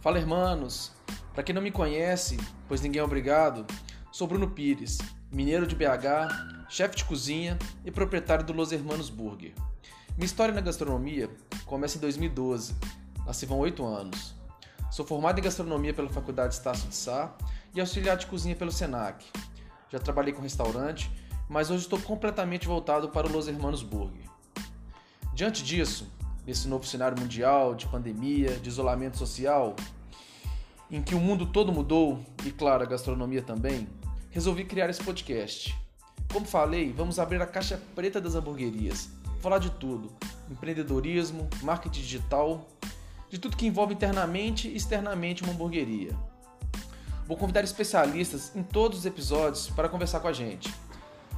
Fala, irmãos! Para quem não me conhece, pois ninguém é obrigado, sou Bruno Pires, mineiro de BH, chefe de cozinha e proprietário do Los Hermanos Burger. Minha história na gastronomia começa em 2012, nasci vão oito anos. Sou formado em gastronomia pela Faculdade Estácio de Sá e auxiliar de cozinha pelo SENAC. Já trabalhei com restaurante, mas hoje estou completamente voltado para o Los Hermanos Burger. Diante disso, nesse novo cenário mundial de pandemia, de isolamento social, em que o mundo todo mudou e, claro, a gastronomia também, resolvi criar esse podcast. Como falei, vamos abrir a caixa preta das hamburguerias, falar de tudo: empreendedorismo, marketing digital, de tudo que envolve internamente e externamente uma hamburgueria. Vou convidar especialistas em todos os episódios para conversar com a gente.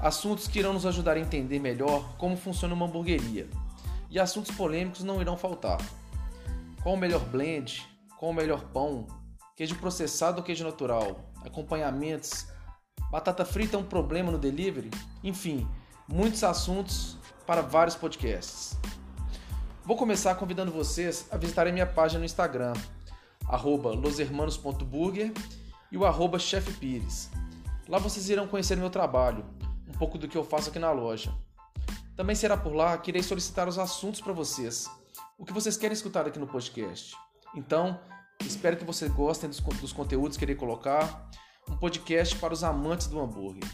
Assuntos que irão nos ajudar a entender melhor como funciona uma hamburgueria e assuntos polêmicos não irão faltar. Qual o melhor blend? Qual o melhor pão? Queijo processado ou queijo natural? Acompanhamentos? Batata frita é um problema no delivery? Enfim, muitos assuntos para vários podcasts. Vou começar convidando vocês a visitarem minha página no Instagram, losermanos.burger e o arroba chefpires. Lá vocês irão conhecer meu trabalho, um pouco do que eu faço aqui na loja. Também será por lá que irei solicitar os assuntos para vocês, o que vocês querem escutar aqui no podcast. Então, espero que vocês gostem dos, dos conteúdos que irei colocar, um podcast para os amantes do hambúrguer.